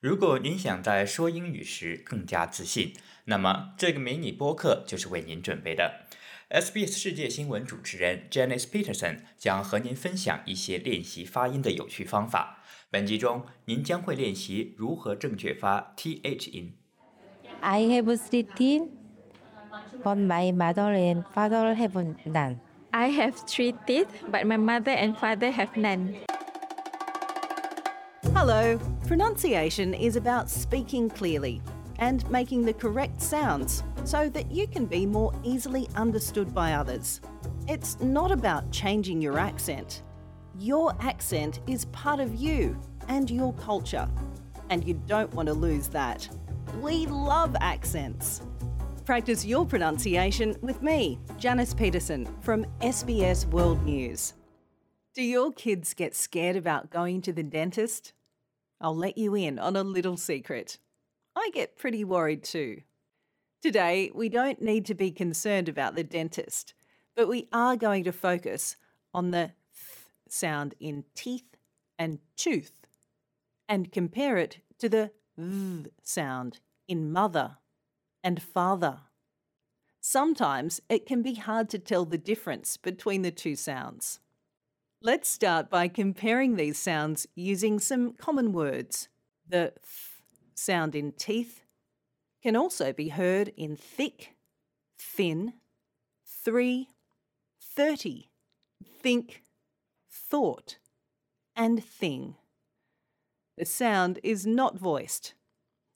如果您想在说英语时更加自信，那么这个迷你播客就是为您准备的。SBS 世界新闻主持人 Janice Peterson 将和您分享一些练习发音的有趣方法。本集中，您将会练习如何正确发 th 音。I have three teeth, but my mother and father have none. I have three teeth, but my mother and father have none. Hello. Pronunciation is about speaking clearly and making the correct sounds so that you can be more easily understood by others. It's not about changing your accent. Your accent is part of you and your culture, and you don't want to lose that. We love accents. Practice your pronunciation with me, Janice Peterson from SBS World News. Do your kids get scared about going to the dentist? I'll let you in on a little secret. I get pretty worried too. Today, we don't need to be concerned about the dentist, but we are going to focus on the th sound in teeth and tooth and compare it to the th sound in mother and father. Sometimes it can be hard to tell the difference between the two sounds. Let's start by comparing these sounds using some common words. The th sound in teeth can also be heard in thick, thin, three, thirty, think, thought, and thing. The sound is not voiced.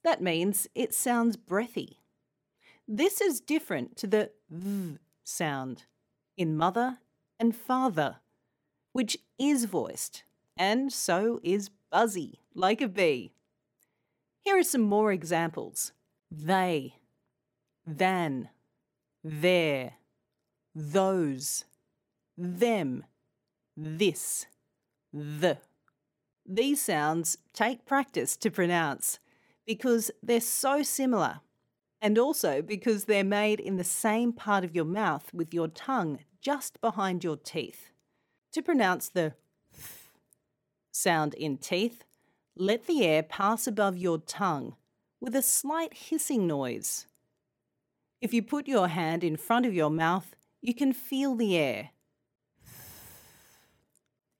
That means it sounds breathy. This is different to the v sound in mother and father, which is voiced, and so is buzzy, like a bee. Here are some more examples they, than, there, those, them, this, the. These sounds take practice to pronounce because they're so similar, and also because they're made in the same part of your mouth with your tongue just behind your teeth. To pronounce the th sound in teeth, let the air pass above your tongue with a slight hissing noise. If you put your hand in front of your mouth, you can feel the air.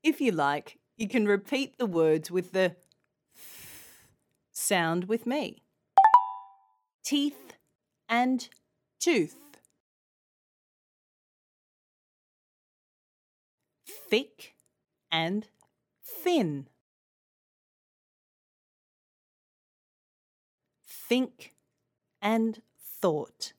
If you like, you can repeat the words with the sound with me. Teeth and tooth. Thick and thin. Think and thought.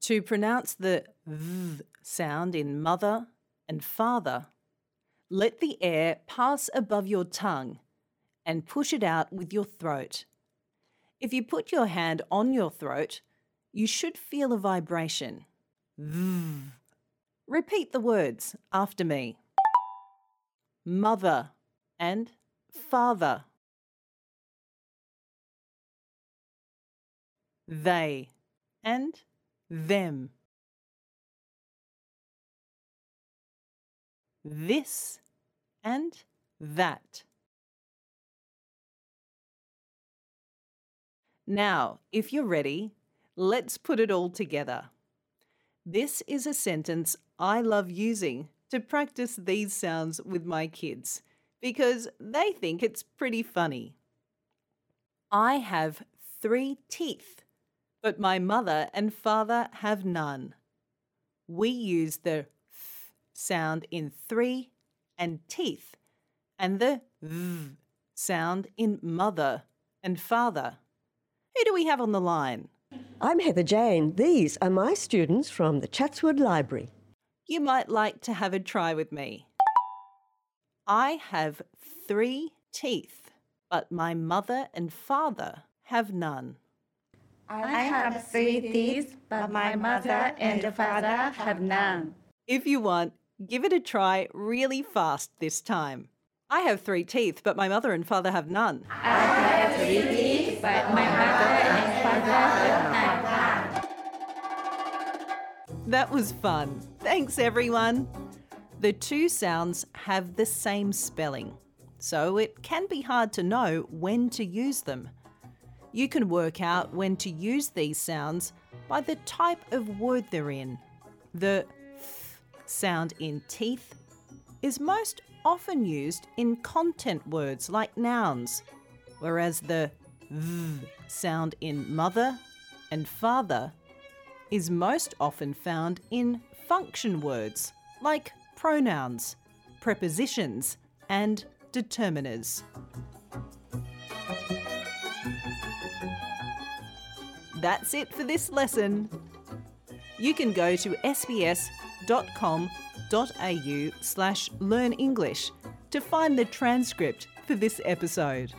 To pronounce the v sound in mother and father, let the air pass above your tongue and push it out with your throat. If you put your hand on your throat, you should feel a vibration. Repeat the words after me mother and father. They and them. This and that. Now, if you're ready, let's put it all together. This is a sentence I love using to practice these sounds with my kids because they think it's pretty funny. I have three teeth, but my mother and father have none. We use the th sound in three and teeth and the v sound in mother and father. Who do we have on the line? I'm Heather Jane. These are my students from the Chatswood Library. You might like to have a try with me. I have three teeth, but my mother and father have none. I have three teeth, but my mother and father have none. If you want, give it a try really fast this time. I have three teeth, but my mother and father have none. I have three teeth, but my mother and father have none. That was fun. Thanks, everyone. The two sounds have the same spelling, so it can be hard to know when to use them. You can work out when to use these sounds by the type of word they're in. The th sound in teeth is most often used in content words like nouns, whereas the v sound in mother and father is most often found in function words like pronouns, prepositions, and determiners. That's it for this lesson. You can go to sbs.com.au au slash learn English to find the transcript for this episode.